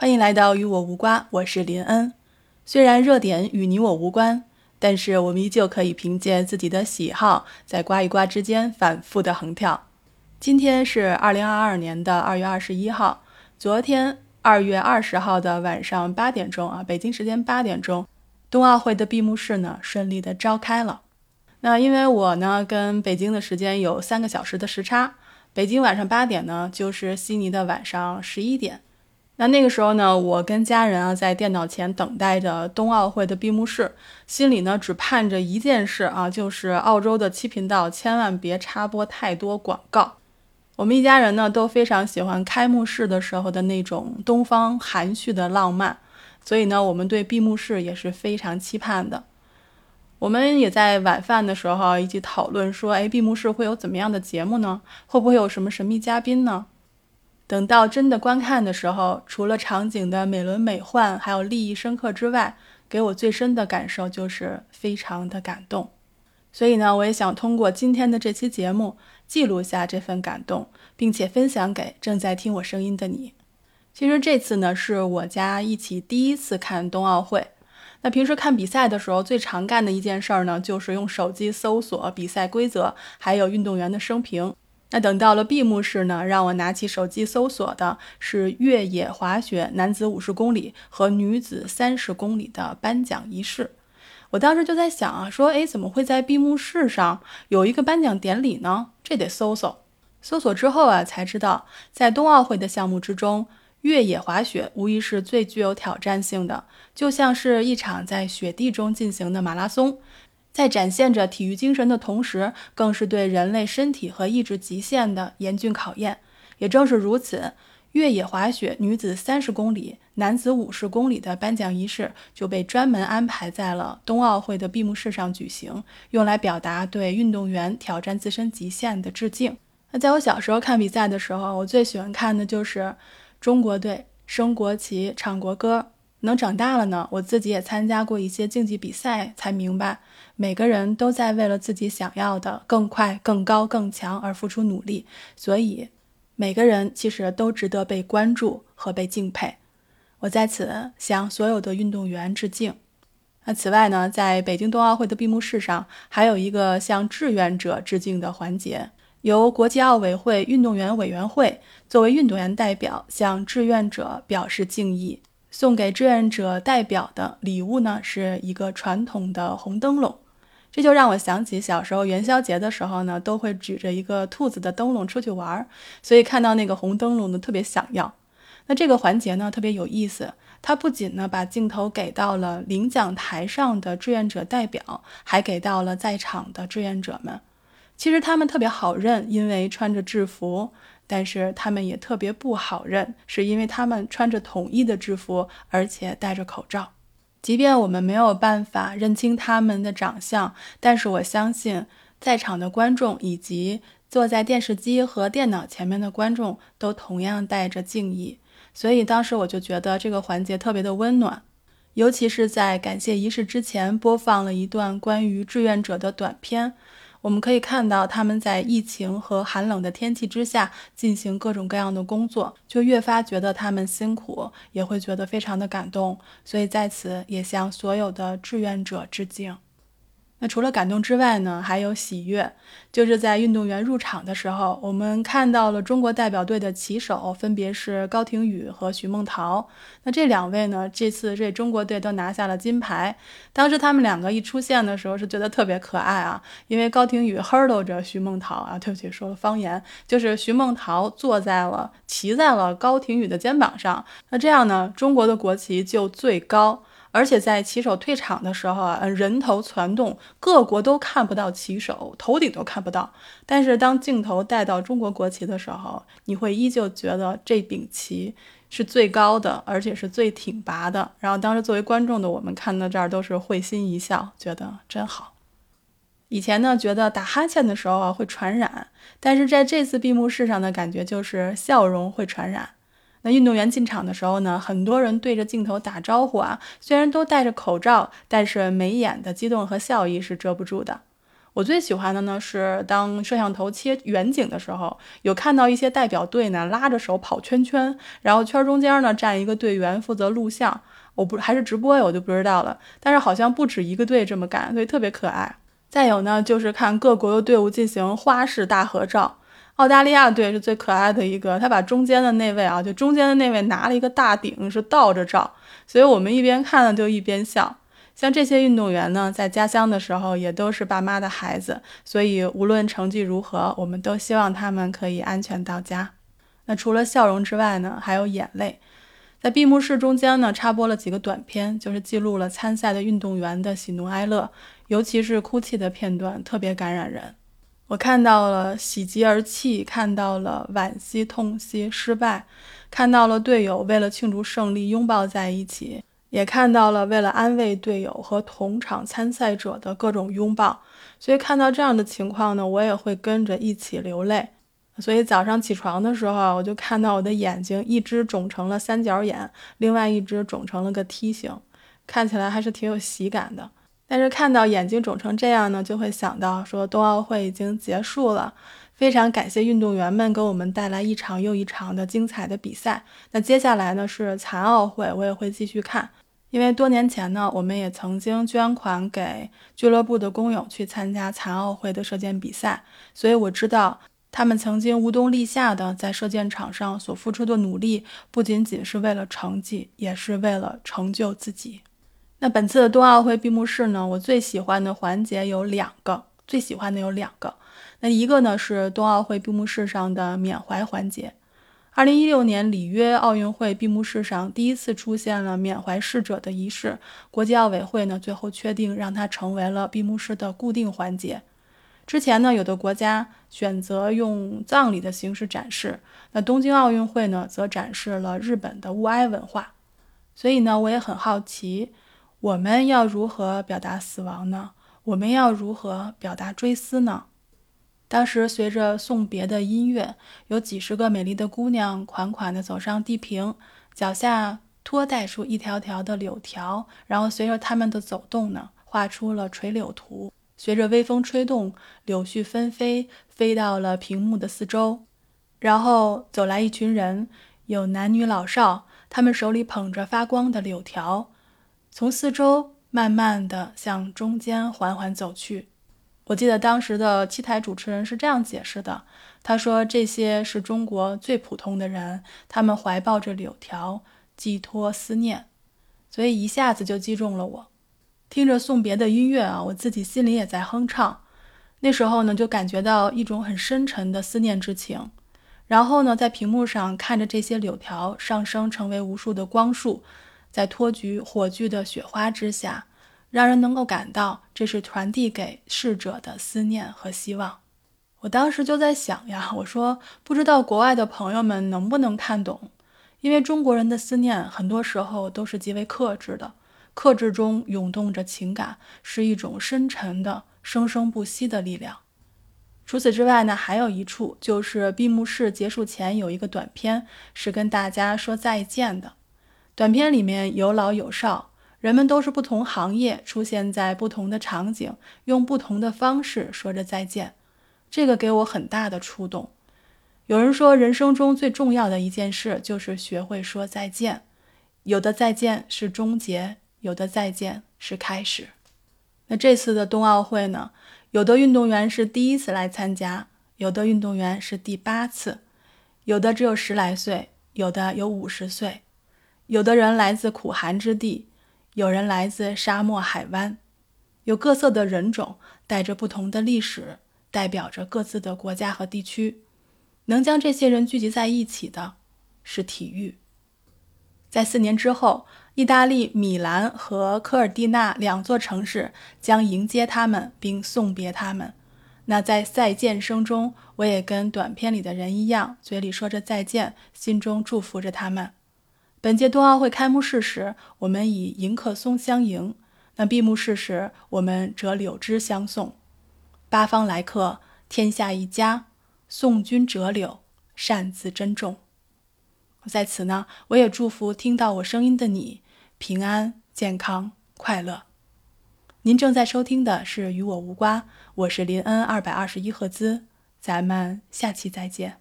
欢迎来到与我无关，我是林恩。虽然热点与你我无关，但是我们依旧可以凭借自己的喜好，在刮一刮之间反复的横跳。今天是二零二二年的二月二十一号，昨天二月二十号的晚上八点钟啊，北京时间八点钟，冬奥会的闭幕式呢顺利的召开了。那因为我呢跟北京的时间有三个小时的时差，北京晚上八点呢就是悉尼的晚上十一点。那那个时候呢，我跟家人啊在电脑前等待着冬奥会的闭幕式，心里呢只盼着一件事啊，就是澳洲的七频道千万别插播太多广告。我们一家人呢都非常喜欢开幕式的时候的那种东方含蓄的浪漫，所以呢，我们对闭幕式也是非常期盼的。我们也在晚饭的时候一起讨论说，哎，闭幕式会有怎么样的节目呢？会不会有什么神秘嘉宾呢？等到真的观看的时候，除了场景的美轮美奂，还有立意深刻之外，给我最深的感受就是非常的感动。所以呢，我也想通过今天的这期节目，记录下这份感动，并且分享给正在听我声音的你。其实这次呢，是我家一起第一次看冬奥会。那平时看比赛的时候，最常干的一件事儿呢，就是用手机搜索比赛规则，还有运动员的生平。那等到了闭幕式呢，让我拿起手机搜索的是越野滑雪男子五十公里和女子三十公里的颁奖仪式。我当时就在想啊，说，哎，怎么会在闭幕式上有一个颁奖典礼呢？这得搜搜。搜索之后啊，才知道在冬奥会的项目之中。越野滑雪无疑是最具有挑战性的，就像是一场在雪地中进行的马拉松，在展现着体育精神的同时，更是对人类身体和意志极限的严峻考验。也正是如此，越野滑雪女子三十公里、男子五十公里的颁奖仪式就被专门安排在了冬奥会的闭幕式上举行，用来表达对运动员挑战自身极限的致敬。那在我小时候看比赛的时候，我最喜欢看的就是。中国队升国旗、唱国歌，能长大了呢。我自己也参加过一些竞技比赛，才明白每个人都在为了自己想要的更快、更高、更强而付出努力。所以，每个人其实都值得被关注和被敬佩。我在此向所有的运动员致敬。那此外呢，在北京冬奥会的闭幕式上，还有一个向志愿者致敬的环节。由国际奥委会运动员委员会作为运动员代表向志愿者表示敬意，送给志愿者代表的礼物呢是一个传统的红灯笼，这就让我想起小时候元宵节的时候呢，都会举着一个兔子的灯笼出去玩，所以看到那个红灯笼呢特别想要。那这个环节呢特别有意思，它不仅呢把镜头给到了领奖台上的志愿者代表，还给到了在场的志愿者们。其实他们特别好认，因为穿着制服；但是他们也特别不好认，是因为他们穿着统一的制服，而且戴着口罩。即便我们没有办法认清他们的长相，但是我相信在场的观众以及坐在电视机和电脑前面的观众都同样带着敬意。所以当时我就觉得这个环节特别的温暖，尤其是在感谢仪式之前播放了一段关于志愿者的短片。我们可以看到他们在疫情和寒冷的天气之下进行各种各样的工作，就越发觉得他们辛苦，也会觉得非常的感动。所以在此也向所有的志愿者致敬。那除了感动之外呢，还有喜悦，就是在运动员入场的时候，我们看到了中国代表队的旗手，分别是高亭宇和徐梦桃。那这两位呢，这次这中国队都拿下了金牌。当时他们两个一出现的时候，是觉得特别可爱啊，因为高亭宇 hurdle 着徐梦桃啊，对不起，说了方言，就是徐梦桃坐在了骑在了高亭宇的肩膀上。那这样呢，中国的国旗就最高。而且在骑手退场的时候啊，人头攒动，各国都看不到骑手，头顶都看不到。但是当镜头带到中国国旗的时候，你会依旧觉得这柄旗是最高的，而且是最挺拔的。然后当时作为观众的我们看到这儿都是会心一笑，觉得真好。以前呢，觉得打哈欠的时候啊会传染，但是在这次闭幕式上的感觉就是笑容会传染。那运动员进场的时候呢，很多人对着镜头打招呼啊，虽然都戴着口罩，但是眉眼的激动和笑意是遮不住的。我最喜欢的呢是当摄像头切远景的时候，有看到一些代表队呢拉着手跑圈圈，然后圈中间呢站一个队员负责录像。我不还是直播呀，我就不知道了。但是好像不止一个队这么干，所以特别可爱。再有呢，就是看各国的队伍进行花式大合照。澳大利亚队是最可爱的一个，他把中间的那位啊，就中间的那位拿了一个大顶，是倒着照，所以我们一边看呢就一边笑。像这些运动员呢，在家乡的时候也都是爸妈的孩子，所以无论成绩如何，我们都希望他们可以安全到家。那除了笑容之外呢，还有眼泪。在闭幕式中间呢，插播了几个短片，就是记录了参赛的运动员的喜怒哀乐，尤其是哭泣的片段，特别感染人。我看到了喜极而泣，看到了惋惜、痛惜、失败，看到了队友为了庆祝胜利拥抱在一起。也看到了为了安慰队友和同场参赛者的各种拥抱，所以看到这样的情况呢，我也会跟着一起流泪。所以早上起床的时候，我就看到我的眼睛一只肿成了三角眼，另外一只肿成了个梯形，看起来还是挺有喜感的。但是看到眼睛肿成这样呢，就会想到说冬奥会已经结束了。非常感谢运动员们给我们带来一场又一场的精彩的比赛。那接下来呢是残奥会，我也会继续看。因为多年前呢，我们也曾经捐款给俱乐部的工友去参加残奥会的射箭比赛，所以我知道他们曾经无冬立夏的在射箭场上所付出的努力，不仅仅是为了成绩，也是为了成就自己。那本次的冬奥会闭幕式呢，我最喜欢的环节有两个，最喜欢的有两个。那一个呢是冬奥会闭幕式上的缅怀环节。二零一六年里约奥运会闭幕式上第一次出现了缅怀逝者的仪式，国际奥委会呢最后确定让它成为了闭幕式的固定环节。之前呢有的国家选择用葬礼的形式展示，那东京奥运会呢则展示了日本的物哀文化。所以呢我也很好奇，我们要如何表达死亡呢？我们要如何表达追思呢？当时随着送别的音乐，有几十个美丽的姑娘款款地走上地平，脚下拖带出一条条的柳条，然后随着他们的走动呢，画出了垂柳图。随着微风吹动，柳絮纷飞，飞到了屏幕的四周。然后走来一群人，有男女老少，他们手里捧着发光的柳条，从四周慢慢地向中间缓缓走去。我记得当时的七台主持人是这样解释的：“他说这些是中国最普通的人，他们怀抱着柳条，寄托思念，所以一下子就击中了我。听着送别的音乐啊，我自己心里也在哼唱。那时候呢，就感觉到一种很深沉的思念之情。然后呢，在屏幕上看着这些柳条上升成为无数的光束，在托举火炬的雪花之下。”让人能够感到这是传递给逝者的思念和希望。我当时就在想呀，我说不知道国外的朋友们能不能看懂，因为中国人的思念很多时候都是极为克制的，克制中涌动着情感，是一种深沉的、生生不息的力量。除此之外呢，还有一处就是闭幕式结束前有一个短片，是跟大家说再见的。短片里面有老有少。人们都是不同行业，出现在不同的场景，用不同的方式说着再见，这个给我很大的触动。有人说，人生中最重要的一件事就是学会说再见。有的再见是终结，有的再见是开始。那这次的冬奥会呢？有的运动员是第一次来参加，有的运动员是第八次，有的只有十来岁，有的有五十岁，有的人来自苦寒之地。有人来自沙漠海湾，有各色的人种，带着不同的历史，代表着各自的国家和地区。能将这些人聚集在一起的，是体育。在四年之后，意大利米兰和科尔蒂纳两座城市将迎接他们并送别他们。那在再见声中，我也跟短片里的人一样，嘴里说着再见，心中祝福着他们。本届冬奥会开幕式时，我们以迎客松相迎；那闭幕式时，我们折柳枝相送。八方来客，天下一家，送君折柳，善自珍重。在此呢，我也祝福听到我声音的你平安、健康、快乐。您正在收听的是《与我无瓜》，我是林恩二百二十一赫兹，咱们下期再见。